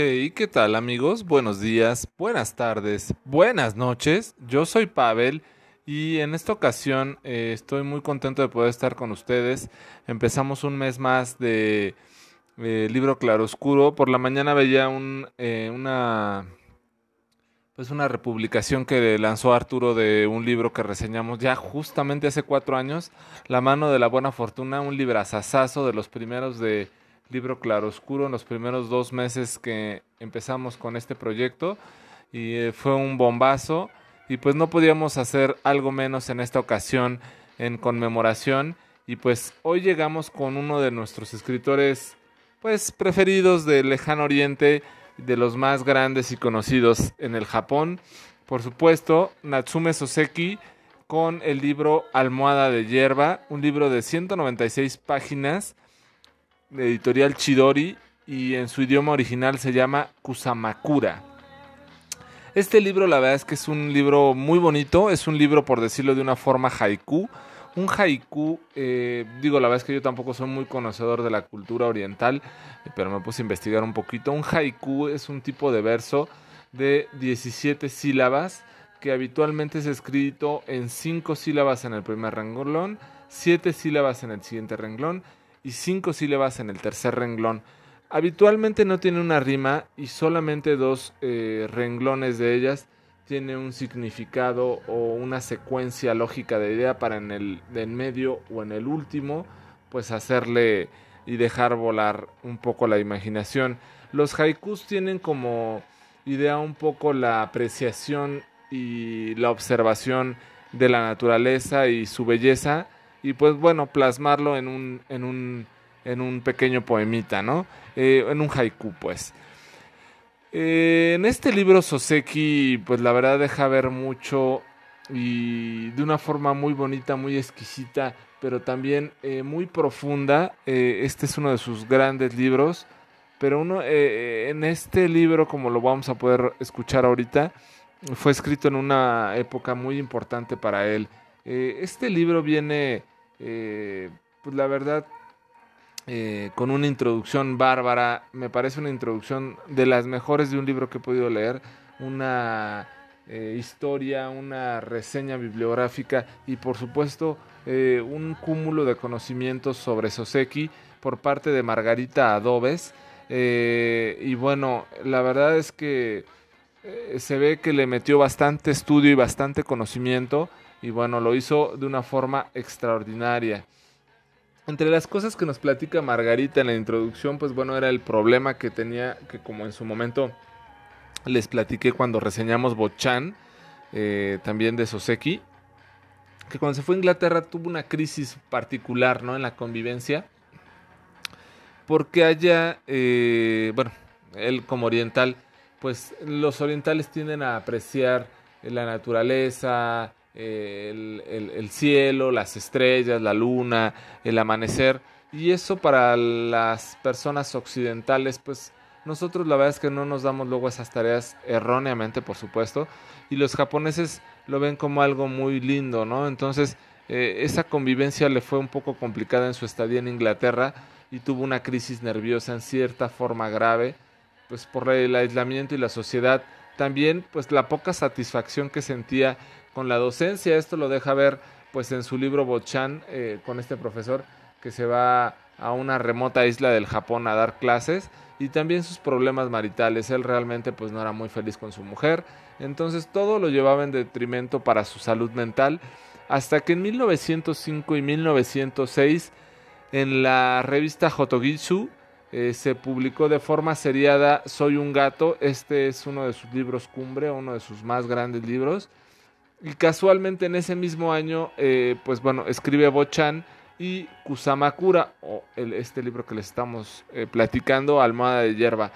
Hey, ¿qué tal amigos? Buenos días, buenas tardes, buenas noches. Yo soy Pavel y en esta ocasión eh, estoy muy contento de poder estar con ustedes. Empezamos un mes más de eh, libro claroscuro. Por la mañana veía un, eh, una pues una republicación que lanzó Arturo de un libro que reseñamos ya justamente hace cuatro años, La mano de la buena fortuna, un librazazazo de los primeros de libro claroscuro en los primeros dos meses que empezamos con este proyecto y eh, fue un bombazo y pues no podíamos hacer algo menos en esta ocasión en conmemoración y pues hoy llegamos con uno de nuestros escritores pues preferidos del lejano oriente de los más grandes y conocidos en el Japón por supuesto Natsume Soseki con el libro Almohada de hierba un libro de 196 páginas editorial Chidori y en su idioma original se llama Kusamakura. Este libro la verdad es que es un libro muy bonito, es un libro por decirlo de una forma haiku. Un haiku, eh, digo la verdad es que yo tampoco soy muy conocedor de la cultura oriental, pero me puse a investigar un poquito. Un haiku es un tipo de verso de 17 sílabas que habitualmente es escrito en 5 sílabas en el primer renglón, 7 sílabas en el siguiente renglón y cinco sílabas en el tercer renglón. Habitualmente no tiene una rima y solamente dos eh, renglones de ellas tiene un significado o una secuencia lógica de idea para en el en medio o en el último pues hacerle y dejar volar un poco la imaginación. Los haikus tienen como idea un poco la apreciación y la observación de la naturaleza y su belleza y pues bueno, plasmarlo en un, en un, en un pequeño poemita, ¿no? Eh, en un haiku, pues. Eh, en este libro Soseki, pues la verdad deja ver mucho y de una forma muy bonita, muy exquisita, pero también eh, muy profunda. este es uno de sus grandes libros, pero uno en este libro, como lo vamos a poder escuchar ahorita, fue escrito en una época muy importante para él. Eh, este libro viene, eh, pues la verdad, eh, con una introducción bárbara. Me parece una introducción de las mejores de un libro que he podido leer. Una historia, una reseña bibliográfica y por supuesto un cúmulo de conocimientos sobre Soseki por parte de Margarita Adobes. y bueno, la verdad es que se ve que le metió bastante estudio y bastante conocimiento y bueno, lo hizo de una forma extraordinaria. Entre las cosas que nos platica Margarita en la introducción, pues bueno, era el problema que tenía, que como en su momento les platiqué cuando reseñamos Bochan, eh, también de Soseki, que cuando se fue a Inglaterra tuvo una crisis particular, ¿no? En la convivencia, porque allá, eh, bueno, él como oriental, pues los orientales tienden a apreciar la naturaleza, el, cielo, las estrellas, la luna, el amanecer. Y eso para las personas occidentales, pues nosotros la verdad es que no nos damos luego esas tareas erróneamente, por supuesto. Y los japoneses lo ven como algo muy lindo, ¿no? Entonces, eh, esa convivencia le fue un poco complicada en su estadía en Inglaterra y tuvo una crisis nerviosa en cierta forma grave, pues por el aislamiento y la sociedad. También, pues la poca satisfacción que sentía con la docencia. Esto lo deja ver pues en su libro Bochan eh, con este profesor que se va a una remota isla del Japón a dar clases y también sus problemas maritales. Él realmente pues no era muy feliz con su mujer, entonces todo lo llevaba en detrimento para su salud mental hasta que en 1905 y 1906 en la revista Hotogitsu eh, se publicó de forma seriada Soy un gato. Este es uno de sus libros cumbre, uno de sus más grandes libros. Y casualmente en ese mismo año, eh, pues bueno, escribe Bochan y Kusamakura, o este libro que les estamos eh, platicando, Almohada de Hierba.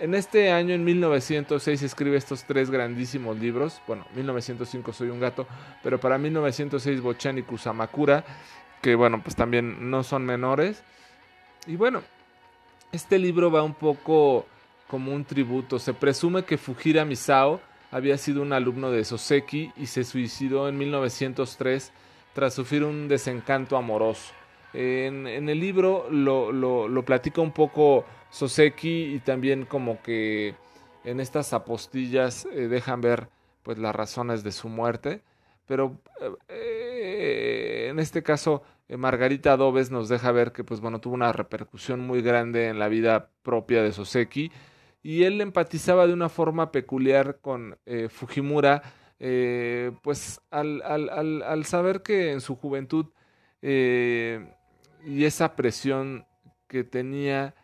En este año, en 1906, escribe estos tres grandísimos libros. Bueno, 1905 Soy un gato, pero para 1906 Bochan y Kusamakura, que bueno, pues también no son menores. Y bueno, este libro va un poco como un tributo. Se presume que Fujira Misao había sido un alumno de Soseki y se suicidó en 1903 tras sufrir un desencanto amoroso. En, el libro lo, platica un poco Soseki y también como que en estas apostillas eh, dejan ver pues las razones de su muerte, pero eh, en este caso Margarita Adobes nos deja ver que pues bueno tuvo una repercusión muy grande en la vida propia de Soseki y él empatizaba de una forma peculiar con Fujimura pues al, al, al, al, saber que en su juventud y esa presión que tenía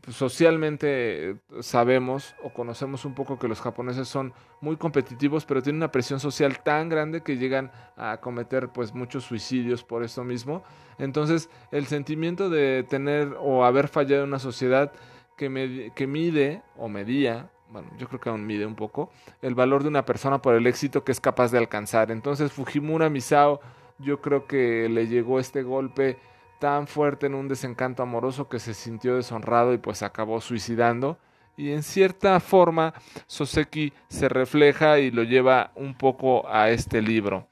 pues, socialmente eh, sabemos o conocemos un poco que los japoneses son muy competitivos, pero tienen una presión social tan grande que llegan a cometer pues muchos suicidios por eso mismo. Entonces, el sentimiento de tener o haber fallado en una sociedad que, que mide o medía, bueno, yo creo que aún mide un poco, el valor de una persona por el éxito que es capaz de alcanzar. Entonces, Fujimura Misao, yo creo que le llegó este golpe tan fuerte en un desencanto amoroso que se sintió deshonrado y pues acabó suicidando. Y en cierta forma Soseki se refleja y lo lleva un poco a este libro.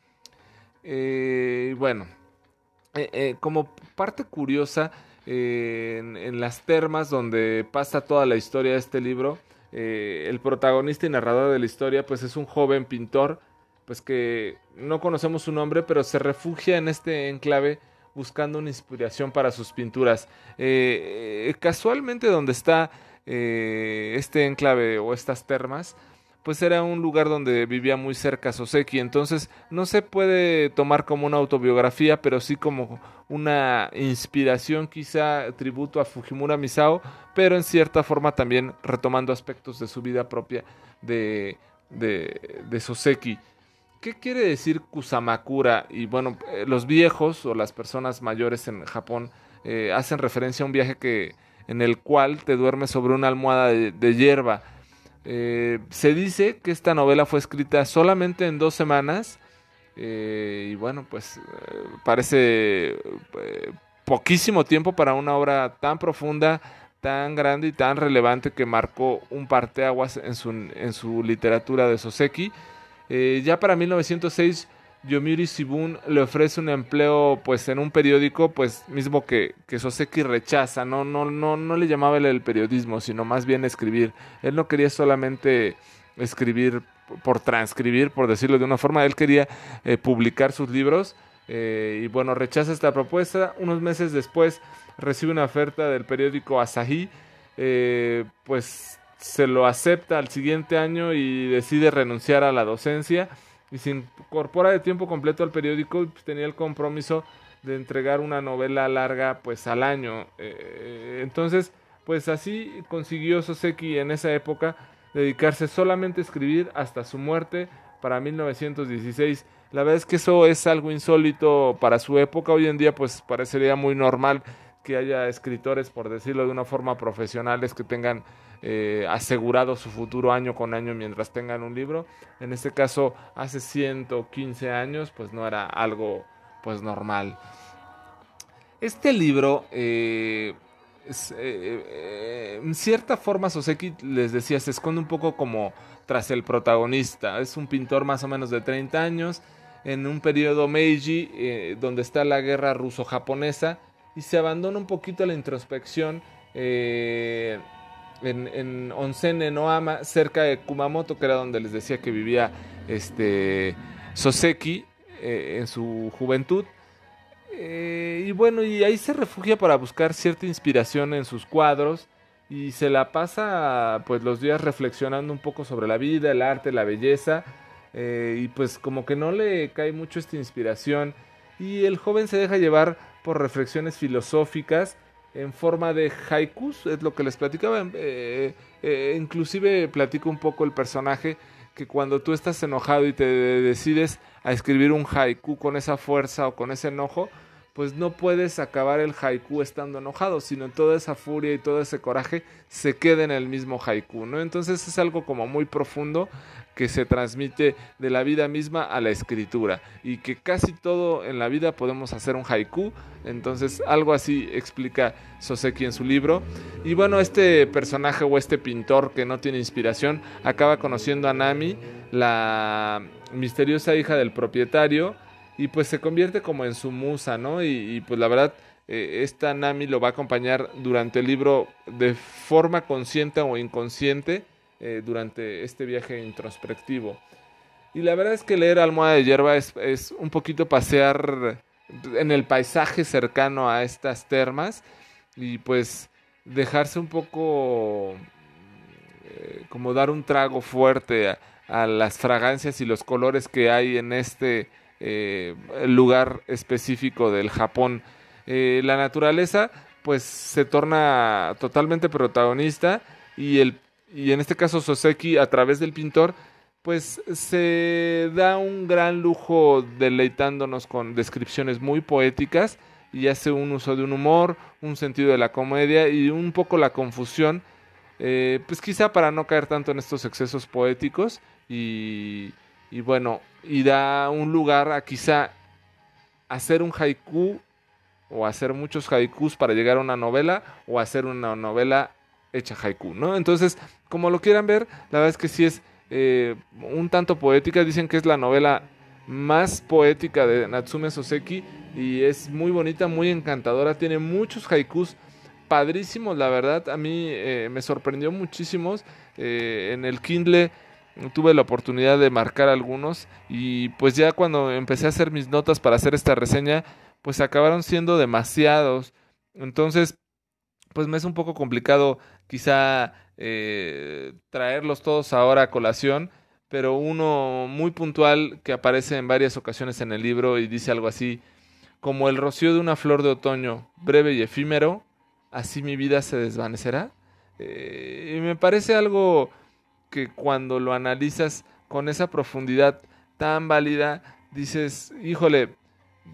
Eh, bueno, eh, eh, como parte curiosa, en, las termas donde pasa toda la historia de este libro, el protagonista y narrador de la historia pues es un joven pintor, pues que no conocemos su nombre, pero se refugia en este enclave buscando una inspiración para sus pinturas. Eh, eh, casualmente donde está eh, este enclave o estas termas, pues era un lugar donde vivía muy cerca Soseki, entonces no se puede tomar como una autobiografía, pero sí como una inspiración, quizá tributo a Fujimura Misao, pero en cierta forma también retomando aspectos de su vida propia de, de, de Soseki. ¿Qué quiere decir Kusamakura? Y bueno, eh, los viejos o las personas mayores en Japón eh, hacen referencia a un viaje que, en el cual te duermes sobre una almohada de, hierba. Eh, se dice que esta novela fue escrita solamente en dos semanas y bueno, pues parece poquísimo tiempo para una obra tan profunda, tan grande y tan relevante que marcó un parteaguas en su, en su literatura de Soseki. Eh, ya para 1906, Yomiuri Shibun le ofrece un empleo pues en un periódico pues mismo que, que Soseki rechaza, no, no, no, no le llamaba él el periodismo, sino más bien escribir. Él no quería solamente escribir por transcribir, por decirlo de una forma, él quería eh, publicar sus libros eh, y bueno, rechaza esta propuesta. Unos meses después recibe una oferta del periódico Asahi, pues se lo acepta al siguiente año y decide renunciar a la docencia y se incorpora de tiempo completo al periódico pues, tenía el compromiso de entregar una novela larga pues al año. Eh, entonces pues así consiguió Soseki en esa época dedicarse solamente a escribir hasta su muerte para 1916 la verdad es que eso es algo insólito para su época. Hoy en día pues parecería muy normal que haya escritores por decirlo de una forma profesionales que tengan eh, asegurado su futuro año con año mientras tengan un libro. En este caso, hace 115 años, pues no era algo pues normal. Este libro, eh, eh, en cierta forma, Soseki les decía, se esconde un poco como tras el protagonista. Es un pintor más o menos de 30 años en un periodo Meiji, donde está la guerra ruso-japonesa, y se abandona un poquito la introspección en, en Onsen, en Oama, cerca de Kumamoto, que era donde les decía que vivía este Soseki eh, en su juventud. Eh, y bueno, y ahí se refugia para buscar cierta inspiración en sus cuadros y se la pasa pues los días reflexionando un poco sobre la vida, el arte, la belleza eh, y pues como que no le cae mucho esta inspiración y el joven se deja llevar por reflexiones filosóficas en forma de haikus, es lo que les platicaba. Eh, eh, inclusive platico un poco el personaje que cuando tú estás enojado y te decides a escribir un haiku con esa fuerza o con ese enojo, pues no puedes acabar el haiku estando enojado, sino toda esa furia y todo ese coraje se queda en el mismo haiku, ¿no? Entonces es algo como muy profundo que se transmite de la vida misma a la escritura y que casi todo en la vida podemos hacer un haiku, entonces algo así explica Soseki en su libro. Y bueno, este personaje o este pintor que no tiene inspiración acaba conociendo a Nami, la misteriosa hija del propietario, y pues se convierte como en su musa, ¿no? Y, pues la verdad eh, esta Nami lo va a acompañar durante el libro de forma consciente o inconsciente eh, durante este viaje introspectivo. Y la verdad es que leer Almohada de Hierba es, es un poquito pasear en el paisaje cercano a estas termas y pues dejarse un poco eh, como dar un trago fuerte a, las fragancias y los colores que hay en este eh, lugar específico del Japón. Eh, la naturaleza pues se torna totalmente protagonista y, el, y en este caso Soseki a través del pintor pues se da un gran lujo deleitándonos con descripciones muy poéticas y hace un uso de un humor, un sentido de la comedia y un poco la confusión, eh, pues quizá para no caer tanto en estos excesos poéticos y, y bueno, y da un lugar a quizá hacer un haiku o hacer muchos haikus para llegar a una novela o hacer una novela hecha haiku, ¿no? Entonces, como lo quieran ver, la verdad es que sí es eh, un tanto poética. Dicen que es la novela más poética de Natsume Soseki y es muy bonita, muy encantadora. Tiene muchos haikus padrísimos, la verdad. A mí eh, me sorprendió muchísimos. Eh, en el Kindle tuve la oportunidad de marcar algunos y pues ya cuando empecé a hacer mis notas para hacer esta reseña, pues acabaron siendo demasiados. Entonces, pues me es un poco complicado quizá eh, traerlos todos ahora a colación, pero uno muy puntual que aparece en varias ocasiones en el libro y dice algo así, como el rocío de una flor de otoño, breve y efímero, así mi vida se desvanecerá. Eh, y me parece algo que cuando lo analizas con esa profundidad tan válida, dices, híjole,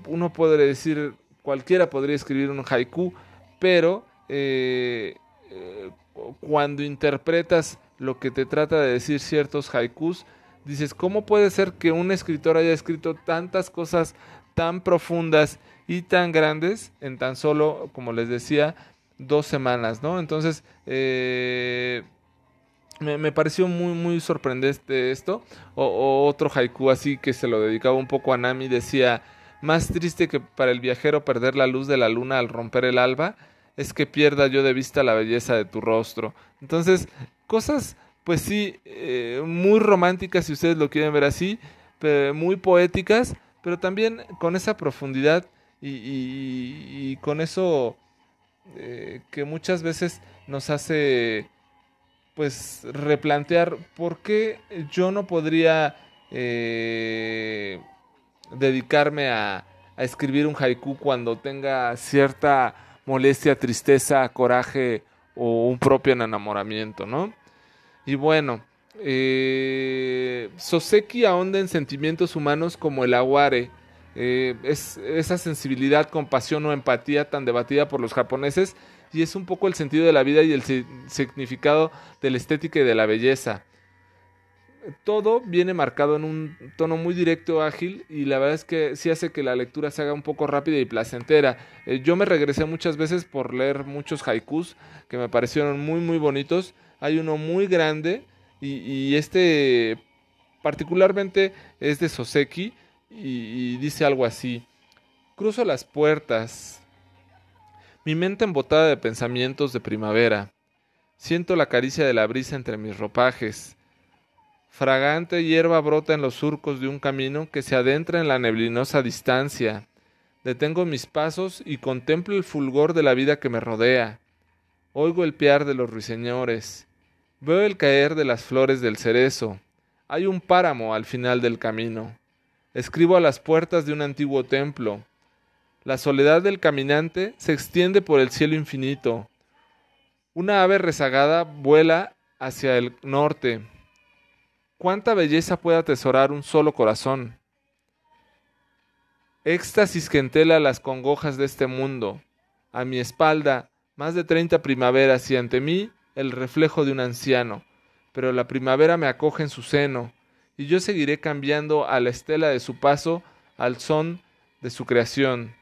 uno puede decir, cualquiera podría escribir un haiku, pero eh, eh, cuando interpretas lo que te trata de decir ciertos haikus, dices, ¿cómo puede ser que un escritor haya escrito tantas cosas tan profundas y tan grandes en tan solo, como les decía, dos semanas, ¿no? Entonces, eh, me, pareció muy, muy sorprendente esto. O, otro haiku así que se lo dedicaba un poco a Nami, decía, más triste que para el viajero perder la luz de la luna al romper el alba, es que pierda yo de vista la belleza de tu rostro. Entonces, cosas, pues sí, eh, muy románticas si ustedes lo quieren ver así, muy poéticas, pero también con esa profundidad y, con eso eh, que muchas veces nos hace pues replantear por qué yo no podría eh, dedicarme a, escribir un haiku cuando tenga cierta molestia, tristeza, coraje o un propio enamoramiento, ¿no? Y bueno, eh, Soseki ahonda en sentimientos humanos como el aguare, eh, es esa sensibilidad, compasión o empatía tan debatida por los japoneses y es un poco el sentido de la vida y el significado de la estética y de la belleza todo viene marcado en un tono muy directo, ágil, y la verdad es que sí hace que la lectura se haga un poco rápida y placentera. Eh, yo me regresé muchas veces por leer muchos haikus que me parecieron muy, muy bonitos. Hay uno muy grande y, este particularmente es de Soseki y, y dice algo así. Cruzo las puertas, mi mente embotada de pensamientos de primavera. Siento la caricia de la brisa entre mis ropajes Fragante hierba brota en los surcos de un camino que se adentra en la neblinosa distancia. Detengo mis pasos y contemplo el fulgor de la vida que me rodea. Oigo el piar de los ruiseñores. Veo el caer de las flores del cerezo. Hay un páramo al final del camino. Escribo a las puertas de un antiguo templo. La soledad del caminante se extiende por el cielo infinito. Una ave rezagada vuela hacia el norte ¿Cuánta belleza puede atesorar un solo corazón? Éxtasis que entela las congojas de este mundo. A mi espalda, más de treinta primaveras y ante mí el reflejo de un anciano. Pero la primavera me acoge en su seno, y yo seguiré cambiando a la estela de su paso al son de su creación.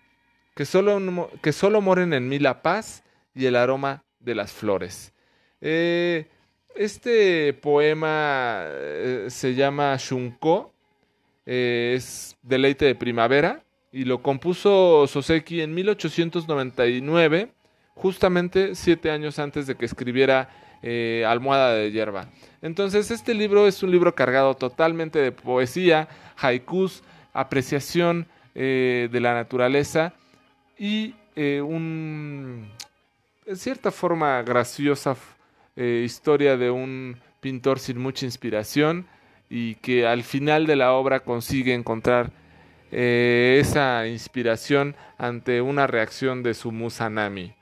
Que solo, que solo moren en mí la paz y el aroma de las flores. Eh, este poema eh, se llama Shunko, eh, es Deleite de Primavera y lo compuso Soseki en 1899, justamente siete años antes de que escribiera Almohada de Hierba. Entonces este libro es un libro cargado totalmente de poesía, haikus, apreciación de la naturaleza y eh, un, en cierta forma graciosa historia de un pintor sin mucha inspiración y que al final de la obra consigue encontrar esa inspiración ante una reacción de su musanami.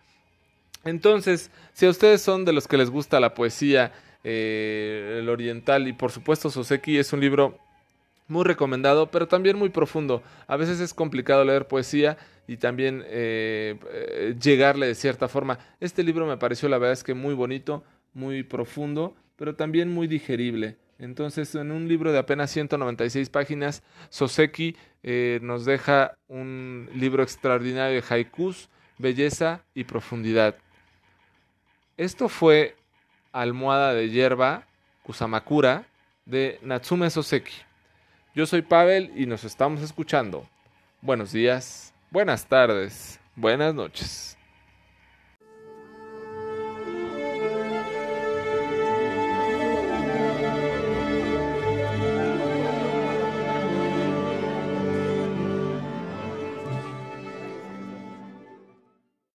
Entonces, si a ustedes son de los que les gusta la poesía, eh, el oriental y por supuesto Soseki es un libro muy recomendado, pero también muy profundo. A veces es complicado leer poesía y también eh, eh, llegarle de cierta forma. Este libro me pareció la verdad es que muy bonito, muy profundo, pero también muy digerible. Entonces, en un libro de apenas 196 páginas, Soseki nos deja un libro extraordinario de haikus, belleza y profundidad. Esto fue Almohada de Hierba Kusamakura de Natsume Soseki. Yo soy Pavel y nos estamos escuchando. Buenos días, buenas tardes, buenas noches.